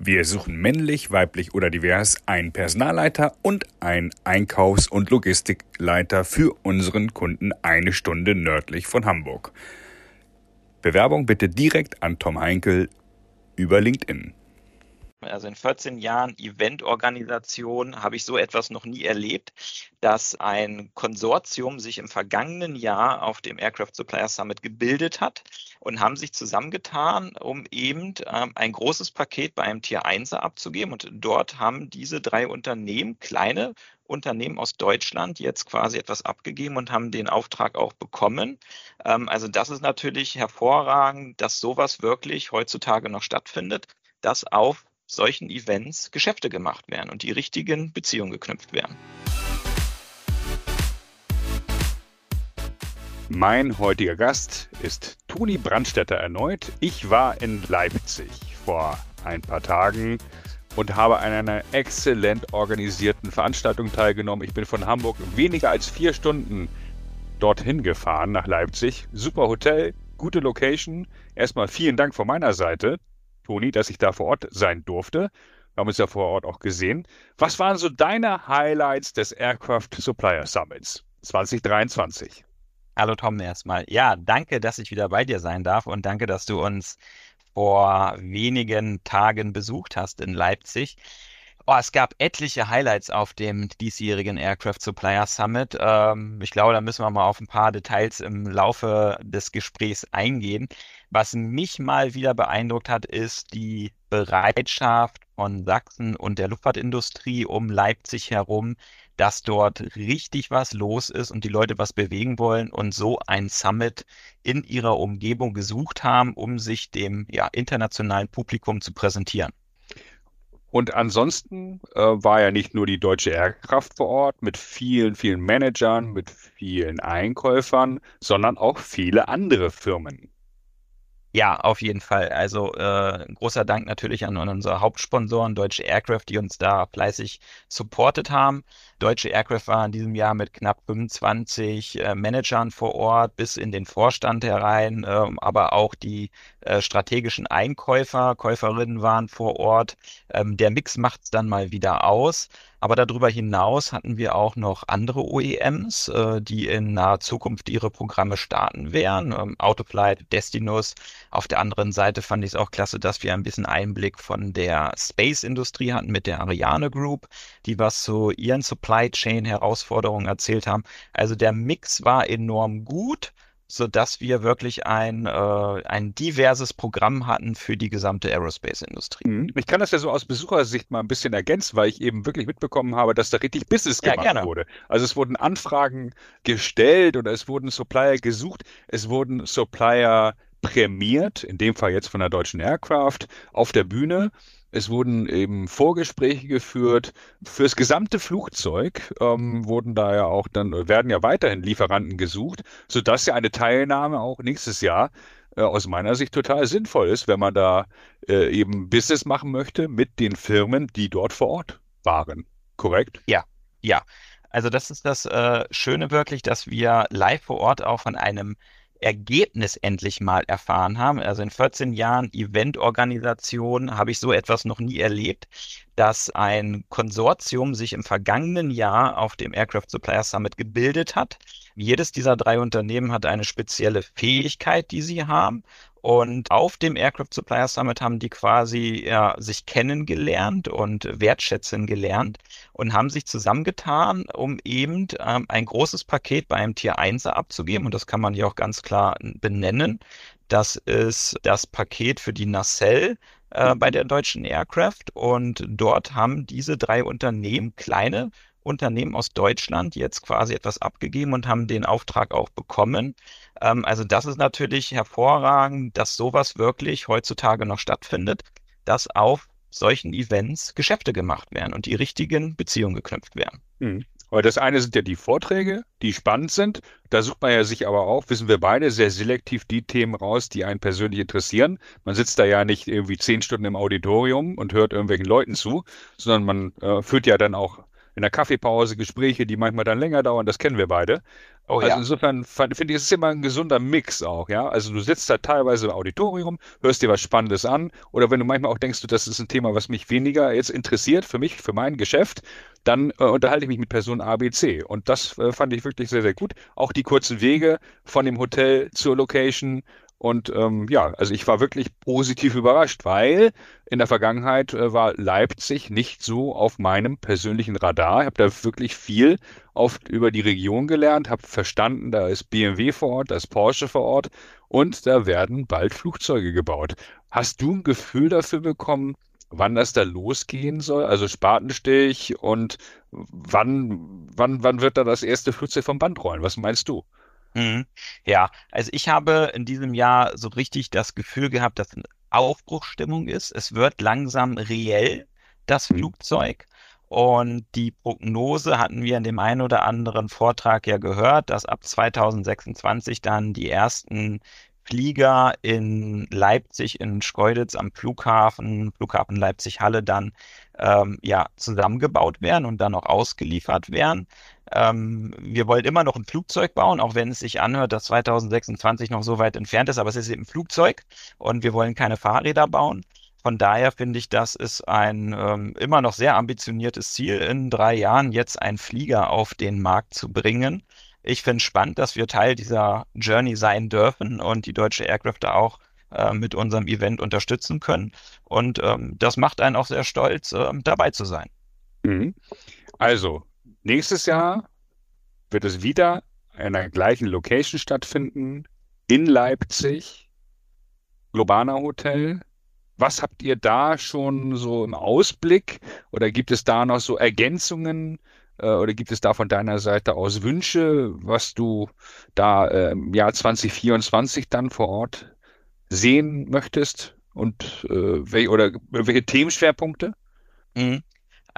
Wir suchen männlich, weiblich oder divers einen Personalleiter und einen Einkaufs- und Logistikleiter für unseren Kunden eine Stunde nördlich von Hamburg. Bewerbung bitte direkt an Tom Heinkel über LinkedIn. Also in 14 Jahren Eventorganisation habe ich so etwas noch nie erlebt, dass ein Konsortium sich im vergangenen Jahr auf dem Aircraft Supplier Summit gebildet hat und haben sich zusammengetan, um eben ähm, ein großes Paket bei einem Tier 1 abzugeben. Und dort haben diese drei Unternehmen, kleine Unternehmen aus Deutschland, jetzt quasi etwas abgegeben und haben den Auftrag auch bekommen. Ähm, also das ist natürlich hervorragend, dass sowas wirklich heutzutage noch stattfindet, dass auf solchen Events Geschäfte gemacht werden und die richtigen Beziehungen geknüpft werden. Mein heutiger Gast ist Toni Brandstätter erneut. Ich war in Leipzig vor ein paar Tagen und habe an einer exzellent organisierten Veranstaltung teilgenommen. Ich bin von Hamburg weniger als vier Stunden dorthin gefahren nach Leipzig. Super Hotel, gute Location. Erstmal vielen Dank von meiner Seite. Toni, dass ich da vor Ort sein durfte. Wir haben uns ja vor Ort auch gesehen. Was waren so deine Highlights des Aircraft Supplier Summits 2023? Hallo Tom erstmal. Ja, danke, dass ich wieder bei dir sein darf und danke, dass du uns vor wenigen Tagen besucht hast in Leipzig. Oh, es gab etliche Highlights auf dem diesjährigen Aircraft Supplier Summit. Ähm, ich glaube, da müssen wir mal auf ein paar Details im Laufe des Gesprächs eingehen. Was mich mal wieder beeindruckt hat, ist die Bereitschaft von Sachsen und der Luftfahrtindustrie um Leipzig herum, dass dort richtig was los ist und die Leute was bewegen wollen und so ein Summit in ihrer Umgebung gesucht haben, um sich dem ja, internationalen Publikum zu präsentieren. Und ansonsten äh, war ja nicht nur die deutsche Airkraft vor Ort mit vielen, vielen Managern, mit vielen Einkäufern, sondern auch viele andere Firmen. Ja, auf jeden Fall. Also äh, großer Dank natürlich an unsere Hauptsponsoren, Deutsche Aircraft, die uns da fleißig supportet haben. Deutsche Aircraft war in diesem Jahr mit knapp 25 äh, Managern vor Ort bis in den Vorstand herein, äh, aber auch die äh, strategischen Einkäufer, Käuferinnen waren vor Ort. Ähm, der Mix macht es dann mal wieder aus. Aber darüber hinaus hatten wir auch noch andere OEMs, äh, die in naher Zukunft ihre Programme starten werden. Ähm, Autoflight, Destinus. Auf der anderen Seite fand ich es auch klasse, dass wir ein bisschen Einblick von der Space-Industrie hatten mit der Ariane Group, die was zu ihren Supply Supply Chain Herausforderungen erzählt haben. Also der Mix war enorm gut, so dass wir wirklich ein, äh, ein diverses Programm hatten für die gesamte Aerospace-Industrie. Mhm. Ich kann das ja so aus Besuchersicht mal ein bisschen ergänzen, weil ich eben wirklich mitbekommen habe, dass da richtig Business gemacht ja, wurde. Also es wurden Anfragen gestellt oder es wurden Supplier gesucht, es wurden Supplier prämiert, in dem Fall jetzt von der deutschen Aircraft, auf der Bühne. Es wurden eben Vorgespräche geführt. Fürs gesamte Flugzeug ähm, wurden da ja auch dann, werden ja weiterhin Lieferanten gesucht, sodass ja eine Teilnahme auch nächstes Jahr äh, aus meiner Sicht total sinnvoll ist, wenn man da äh, eben Business machen möchte mit den Firmen, die dort vor Ort waren. Korrekt? Ja, ja. Also das ist das äh, Schöne wirklich, dass wir live vor Ort auch von einem Ergebnis endlich mal erfahren haben. Also in 14 Jahren Eventorganisation habe ich so etwas noch nie erlebt, dass ein Konsortium sich im vergangenen Jahr auf dem Aircraft Supplier Summit gebildet hat. Jedes dieser drei Unternehmen hat eine spezielle Fähigkeit, die sie haben. Und auf dem Aircraft Supplier Summit haben die quasi ja, sich kennengelernt und wertschätzen gelernt und haben sich zusammengetan, um eben ähm, ein großes Paket bei einem Tier 1 abzugeben. Und das kann man hier auch ganz klar benennen. Das ist das Paket für die Nacelle äh, bei der deutschen Aircraft. Und dort haben diese drei Unternehmen, kleine Unternehmen aus Deutschland, jetzt quasi etwas abgegeben und haben den Auftrag auch bekommen. Ähm, also das ist natürlich hervorragend, dass sowas wirklich heutzutage noch stattfindet, dass auf solchen Events Geschäfte gemacht werden und die richtigen Beziehungen geknüpft werden. Mhm. Aber das eine sind ja die Vorträge, die spannend sind. Da sucht man ja sich aber auch, wissen wir beide, sehr selektiv die Themen raus, die einen persönlich interessieren. Man sitzt da ja nicht irgendwie zehn Stunden im Auditorium und hört irgendwelchen Leuten zu, sondern man äh, führt ja dann auch in der Kaffeepause Gespräche, die manchmal dann länger dauern, das kennen wir beide. Oh, also ja. insofern finde ich, es ist immer ein gesunder Mix auch, ja. Also du sitzt da teilweise im Auditorium, hörst dir was Spannendes an, oder wenn du manchmal auch denkst, das ist ein Thema, was mich weniger jetzt interessiert für mich, für mein Geschäft, dann äh, unterhalte ich mich mit Person A, B, C. Und das äh, fand ich wirklich sehr, sehr gut. Auch die kurzen Wege von dem Hotel zur Location und ähm, ja, also ich war wirklich positiv überrascht, weil in der Vergangenheit äh, war Leipzig nicht so auf meinem persönlichen Radar. Ich habe da wirklich viel oft über die Region gelernt, habe verstanden, da ist BMW vor Ort, da ist Porsche vor Ort und da werden bald Flugzeuge gebaut. Hast du ein Gefühl dafür bekommen, wann das da losgehen soll? Also Spatenstich und wann, wann, wann wird da das erste Flugzeug vom Band rollen? Was meinst du? Mhm. Ja, also ich habe in diesem Jahr so richtig das Gefühl gehabt, dass eine Aufbruchsstimmung ist. Es wird langsam reell, das mhm. Flugzeug. Und die Prognose hatten wir in dem einen oder anderen Vortrag ja gehört, dass ab 2026 dann die ersten Flieger in Leipzig, in Schkeuditz am Flughafen, Flughafen Leipzig-Halle dann ähm, ja zusammengebaut werden und dann auch ausgeliefert werden. Ähm, wir wollen immer noch ein Flugzeug bauen, auch wenn es sich anhört, dass 2026 noch so weit entfernt ist, aber es ist eben ein Flugzeug und wir wollen keine Fahrräder bauen. Von daher finde ich, das ist ein ähm, immer noch sehr ambitioniertes Ziel, in drei Jahren jetzt einen Flieger auf den Markt zu bringen. Ich finde es spannend, dass wir Teil dieser Journey sein dürfen und die deutsche Aircraft da auch äh, mit unserem Event unterstützen können. Und ähm, das macht einen auch sehr stolz, äh, dabei zu sein. Mhm. Also, Nächstes Jahr wird es wieder in der gleichen Location stattfinden, in Leipzig, Globana Hotel. Was habt ihr da schon so im Ausblick? Oder gibt es da noch so Ergänzungen? Äh, oder gibt es da von deiner Seite aus Wünsche, was du da äh, im Jahr 2024 dann vor Ort sehen möchtest? Und äh, welche, oder welche Themenschwerpunkte? Mhm.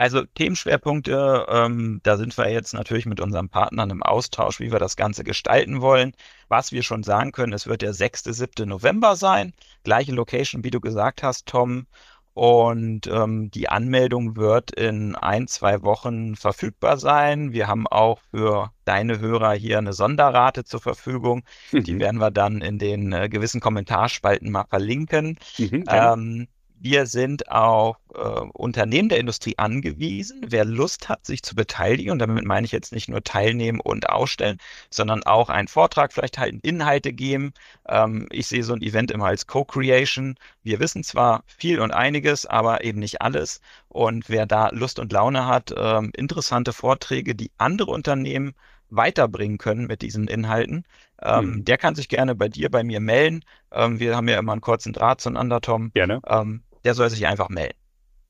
Also Themenschwerpunkte, ähm, da sind wir jetzt natürlich mit unseren Partnern im Austausch, wie wir das Ganze gestalten wollen. Was wir schon sagen können, es wird der 6., 7. November sein. Gleiche Location, wie du gesagt hast, Tom. Und ähm, die Anmeldung wird in ein, zwei Wochen verfügbar sein. Wir haben auch für deine Hörer hier eine Sonderrate zur Verfügung. Mhm. Die werden wir dann in den äh, gewissen Kommentarspalten mal verlinken. Mhm, ähm, wir sind auf äh, Unternehmen der Industrie angewiesen. Wer Lust hat, sich zu beteiligen, und damit meine ich jetzt nicht nur teilnehmen und ausstellen, sondern auch einen Vortrag vielleicht halten, Inhalte geben. Ähm, ich sehe so ein Event immer als Co-Creation. Wir wissen zwar viel und einiges, aber eben nicht alles. Und wer da Lust und Laune hat, ähm, interessante Vorträge, die andere Unternehmen weiterbringen können mit diesen Inhalten, ähm, hm. der kann sich gerne bei dir, bei mir melden. Ähm, wir haben ja immer einen kurzen Draht zueinander, Tom. Gerne. Ähm, der soll sich einfach melden.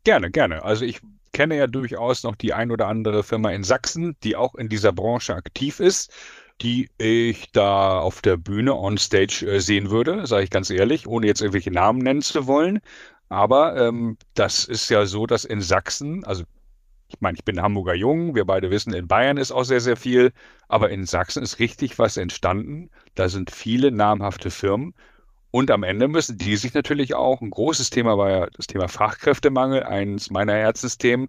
Gerne, gerne. Also ich kenne ja durchaus noch die ein oder andere Firma in Sachsen, die auch in dieser Branche aktiv ist, die ich da auf der Bühne on Stage äh, sehen würde, sage ich ganz ehrlich, ohne jetzt irgendwelche Namen nennen zu wollen. Aber ähm, das ist ja so, dass in Sachsen, also ich meine, ich bin Hamburger Jung, wir beide wissen, in Bayern ist auch sehr, sehr viel, aber in Sachsen ist richtig was entstanden. Da sind viele namhafte Firmen und am Ende müssen die sich natürlich auch, ein großes Thema war ja das Thema Fachkräftemangel, eines meiner Herzensthemen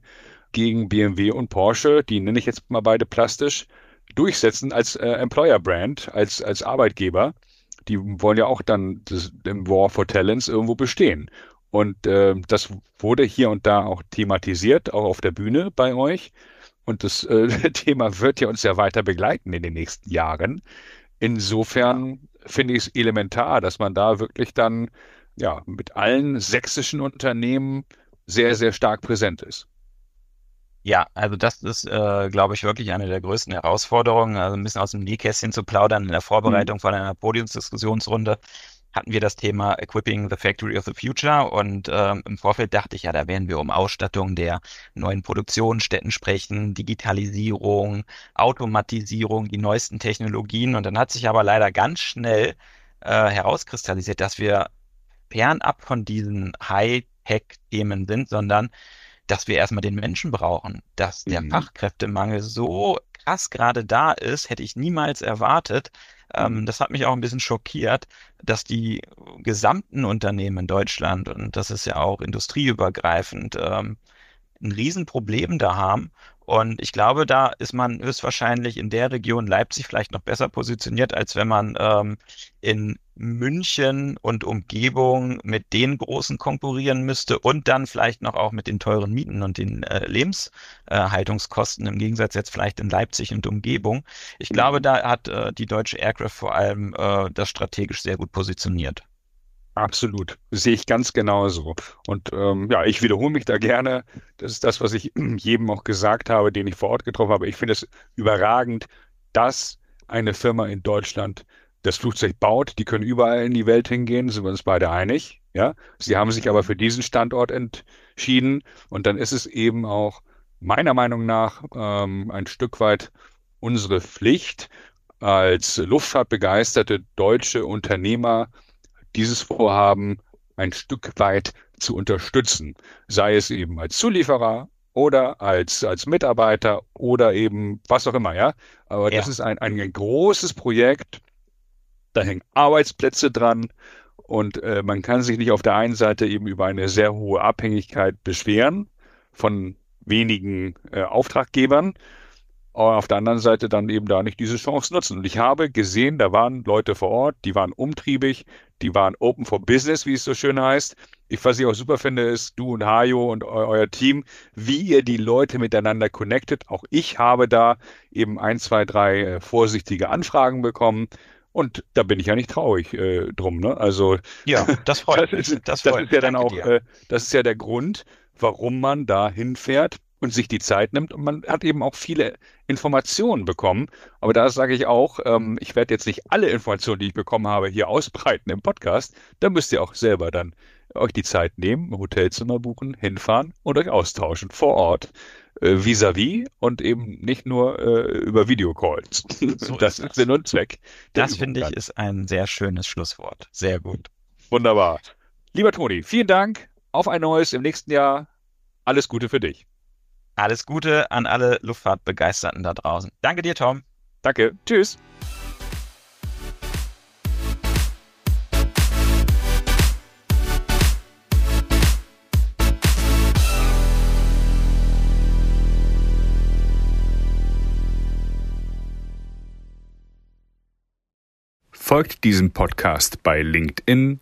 gegen BMW und Porsche, die nenne ich jetzt mal beide plastisch, durchsetzen als äh, Employer Brand, als, als Arbeitgeber. Die wollen ja auch dann das, im War for Talents irgendwo bestehen. Und äh, das wurde hier und da auch thematisiert, auch auf der Bühne bei euch. Und das äh, Thema wird ja uns ja weiter begleiten in den nächsten Jahren. Insofern finde ich es elementar, dass man da wirklich dann ja mit allen sächsischen Unternehmen sehr, sehr stark präsent ist. Ja, also das ist, äh, glaube ich, wirklich eine der größten Herausforderungen, also ein bisschen aus dem Nähkästchen zu plaudern in der Vorbereitung mhm. von einer Podiumsdiskussionsrunde hatten wir das Thema Equipping the Factory of the Future und ähm, im Vorfeld dachte ich, ja, da werden wir um Ausstattung der neuen Produktionsstätten sprechen, Digitalisierung, Automatisierung, die neuesten Technologien und dann hat sich aber leider ganz schnell äh, herauskristallisiert, dass wir fernab von diesen High-Tech-Themen sind, sondern dass wir erstmal den Menschen brauchen, dass der mhm. Fachkräftemangel so krass gerade da ist, hätte ich niemals erwartet. Ähm, mhm. das hat mich auch ein bisschen schockiert, dass die gesamten Unternehmen in Deutschland, und das ist ja auch industrieübergreifend, ähm, ein Riesenproblem da haben. Und ich glaube, da ist man höchstwahrscheinlich in der Region Leipzig vielleicht noch besser positioniert, als wenn man ähm, in München und Umgebung mit den Großen konkurrieren müsste und dann vielleicht noch auch mit den teuren Mieten und den äh, Lebenshaltungskosten im Gegensatz jetzt vielleicht in Leipzig und Umgebung. Ich glaube, mhm. da hat äh, die deutsche Aircraft vor allem äh, das strategisch sehr gut positioniert. Absolut, sehe ich ganz genauso. Und ähm, ja, ich wiederhole mich da gerne. Das ist das, was ich jedem auch gesagt habe, den ich vor Ort getroffen habe. Ich finde es überragend, dass eine Firma in Deutschland das Flugzeug baut. Die können überall in die Welt hingehen, sind wir uns beide einig. Ja, sie haben sich aber für diesen Standort entschieden. Und dann ist es eben auch meiner Meinung nach ähm, ein Stück weit unsere Pflicht als Luftfahrtbegeisterte deutsche Unternehmer dieses Vorhaben ein Stück weit zu unterstützen, sei es eben als Zulieferer oder als, als Mitarbeiter oder eben was auch immer, ja. Aber ja. das ist ein, ein, großes Projekt, da hängen Arbeitsplätze dran und äh, man kann sich nicht auf der einen Seite eben über eine sehr hohe Abhängigkeit beschweren von wenigen äh, Auftraggebern, auf der anderen Seite dann eben da nicht diese Chance nutzen. Und ich habe gesehen, da waren Leute vor Ort, die waren umtriebig, die waren open for business, wie es so schön heißt. Ich, was ich auch super finde, ist du und Hajo und eu euer Team, wie ihr die Leute miteinander connectet. Auch ich habe da eben ein, zwei, drei äh, vorsichtige Anfragen bekommen. Und da bin ich ja nicht traurig äh, drum. Ne? Also ja, das freut mich. Das, das, das ist ja dann auch, äh, das ist ja der Grund, warum man da hinfährt und sich die Zeit nimmt. Und man hat eben auch viele Informationen bekommen. Aber da sage ich auch, ähm, ich werde jetzt nicht alle Informationen, die ich bekommen habe, hier ausbreiten im Podcast. Da müsst ihr auch selber dann euch die Zeit nehmen, Hotelzimmer buchen, hinfahren und euch austauschen vor Ort. Äh, vis-à-vis -vis und eben nicht nur äh, über Videocalls. So das ist Sinn und Zweck. Das finde ich ist ein sehr schönes Schlusswort. Sehr gut. Wunderbar. Lieber Toni, vielen Dank. Auf ein neues im nächsten Jahr. Alles Gute für dich. Alles Gute an alle Luftfahrtbegeisterten da draußen. Danke dir, Tom. Danke. Tschüss. Folgt diesem Podcast bei LinkedIn